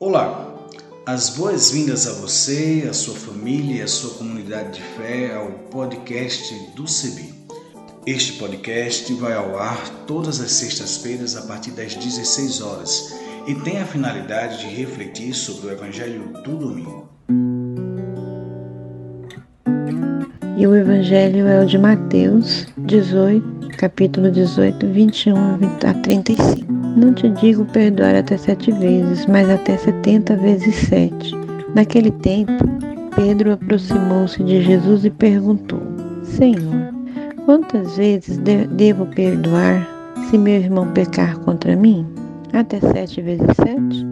Olá, as boas-vindas a você, a sua família e a sua comunidade de fé ao podcast do CEBI. Este podcast vai ao ar todas as sextas-feiras a partir das 16 horas e tem a finalidade de refletir sobre o Evangelho do domingo. E o Evangelho é o de Mateus 18, capítulo 18, 21 a 35. Não te digo perdoar até sete vezes, mas até setenta vezes sete. Naquele tempo, Pedro aproximou-se de Jesus e perguntou: Senhor, quantas vezes de devo perdoar se meu irmão pecar contra mim? Até sete vezes sete?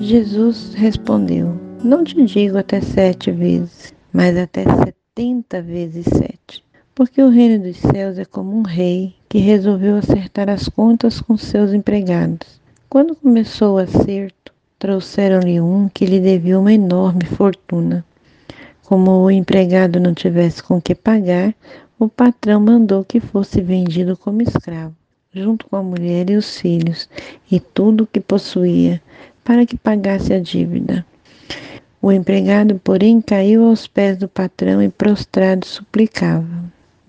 Jesus respondeu: Não te digo até sete vezes, mas até setenta vezes sete. Porque o reino dos céus é como um rei que resolveu acertar as contas com seus empregados. Quando começou o acerto, trouxeram-lhe um que lhe devia uma enorme fortuna. Como o empregado não tivesse com que pagar, o patrão mandou que fosse vendido como escravo, junto com a mulher e os filhos, e tudo o que possuía, para que pagasse a dívida. O empregado, porém, caiu aos pés do patrão e prostrado suplicava: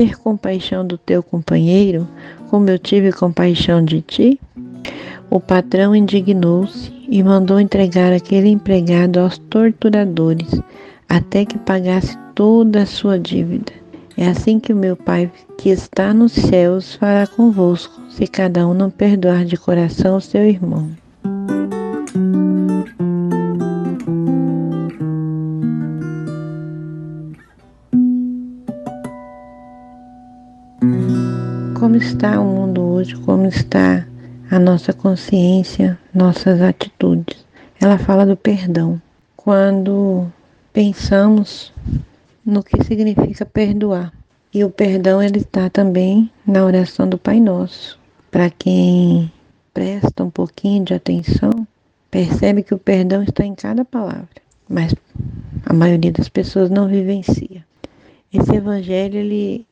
ter compaixão do teu companheiro, como eu tive compaixão de ti? O patrão indignou-se e mandou entregar aquele empregado aos torturadores, até que pagasse toda a sua dívida. É assim que o meu Pai, que está nos céus, fará convosco, se cada um não perdoar de coração o seu irmão. Como está o mundo hoje, como está a nossa consciência, nossas atitudes. Ela fala do perdão. Quando pensamos no que significa perdoar. E o perdão ele está também na oração do Pai Nosso. Para quem presta um pouquinho de atenção, percebe que o perdão está em cada palavra, mas a maioria das pessoas não vivencia. Esse evangelho ele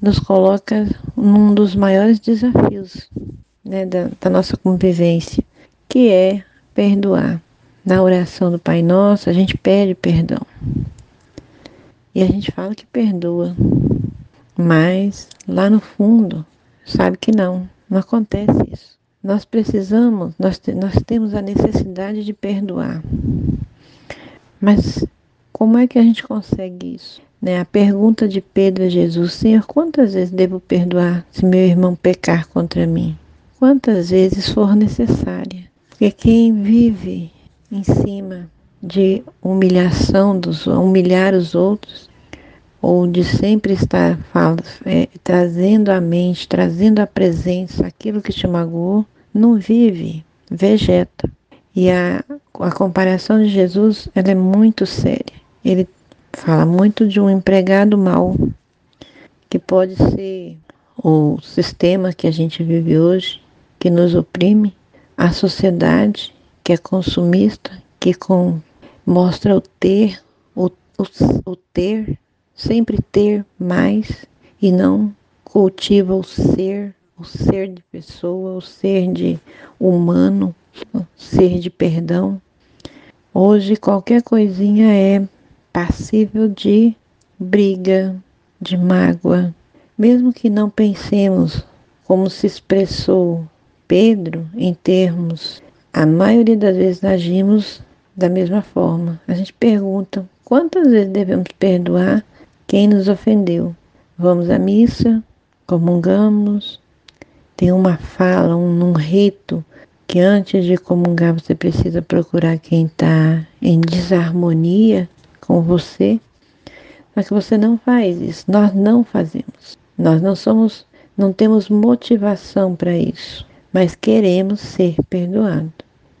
nos coloca num dos maiores desafios né, da, da nossa convivência, que é perdoar. Na oração do Pai Nosso, a gente pede perdão. E a gente fala que perdoa, mas lá no fundo sabe que não, não acontece isso. Nós precisamos, nós, te, nós temos a necessidade de perdoar. Mas como é que a gente consegue isso? Né? A pergunta de Pedro a Jesus: Senhor, quantas vezes devo perdoar se meu irmão pecar contra mim? Quantas vezes for necessária? Porque quem vive em cima de humilhação, dos, humilhar os outros, ou de sempre estar fala, é, trazendo à mente, trazendo à presença aquilo que te magoou, não vive, vegeta. E a, a comparação de Jesus ela é muito séria. Ele Fala muito de um empregado mau, que pode ser o sistema que a gente vive hoje, que nos oprime, a sociedade que é consumista, que com, mostra o ter, o, o, o ter, sempre ter mais e não cultiva o ser, o ser de pessoa, o ser de humano, o ser de perdão. Hoje qualquer coisinha é passível de briga, de mágoa. Mesmo que não pensemos como se expressou Pedro em termos, a maioria das vezes agimos da mesma forma. A gente pergunta quantas vezes devemos perdoar quem nos ofendeu. Vamos à missa, comungamos, tem uma fala, um, um rito que antes de comungar você precisa procurar quem está em desarmonia com você. Mas que você não faz isso, nós não fazemos. Nós não somos, não temos motivação para isso, mas queremos ser perdoados.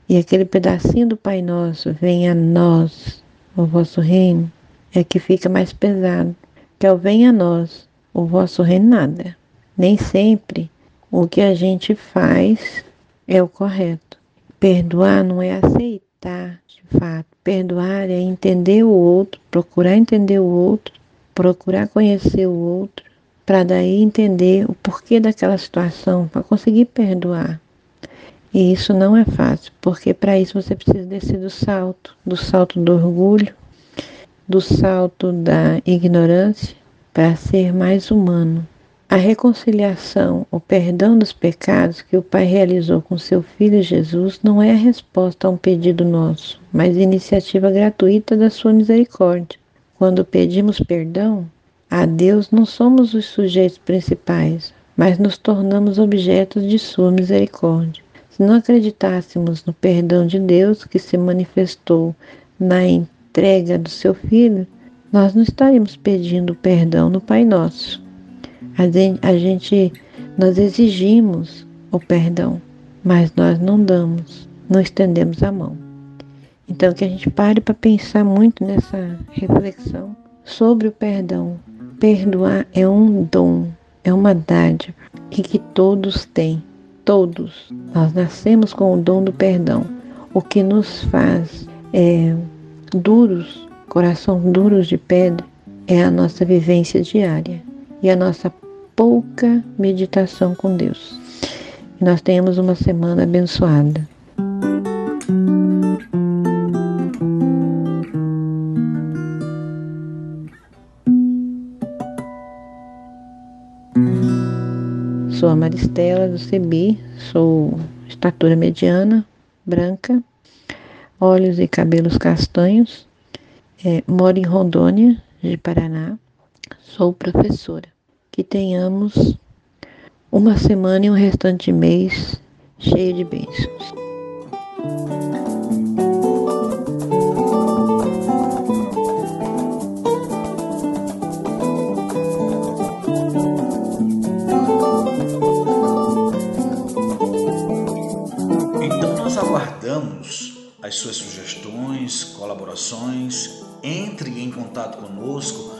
E aquele pedacinho do Pai Nosso, venha a nós o vosso reino, é que fica mais pesado. Que ao venha a nós o vosso reino nada. Nem sempre o que a gente faz é o correto. Perdoar não é aceitar de fato. Perdoar é entender o outro, procurar entender o outro, procurar conhecer o outro, para daí entender o porquê daquela situação, para conseguir perdoar. E isso não é fácil, porque para isso você precisa descer do salto, do salto do orgulho, do salto da ignorância, para ser mais humano. A reconciliação, o perdão dos pecados que o Pai realizou com seu Filho Jesus não é a resposta a um pedido nosso, mas iniciativa gratuita da sua misericórdia. Quando pedimos perdão, a Deus não somos os sujeitos principais, mas nos tornamos objetos de sua misericórdia. Se não acreditássemos no perdão de Deus que se manifestou na entrega do seu Filho, nós não estaríamos pedindo perdão no Pai Nosso. A gente, nós exigimos o perdão, mas nós não damos, não estendemos a mão. Então que a gente pare para pensar muito nessa reflexão sobre o perdão. Perdoar é um dom, é uma dádiva que, que todos têm todos. Nós nascemos com o dom do perdão. O que nos faz é, duros, coração duros de pedra, é a nossa vivência diária e a nossa pouca meditação com Deus. Nós tenhamos uma semana abençoada. Sou a Maristela do CEBI, sou estatura mediana, branca, olhos e cabelos castanhos, é, moro em Rondônia, de Paraná, sou professora. Que tenhamos uma semana e um restante mês cheio de bênçãos. as suas sugestões, colaborações. Entre em contato conosco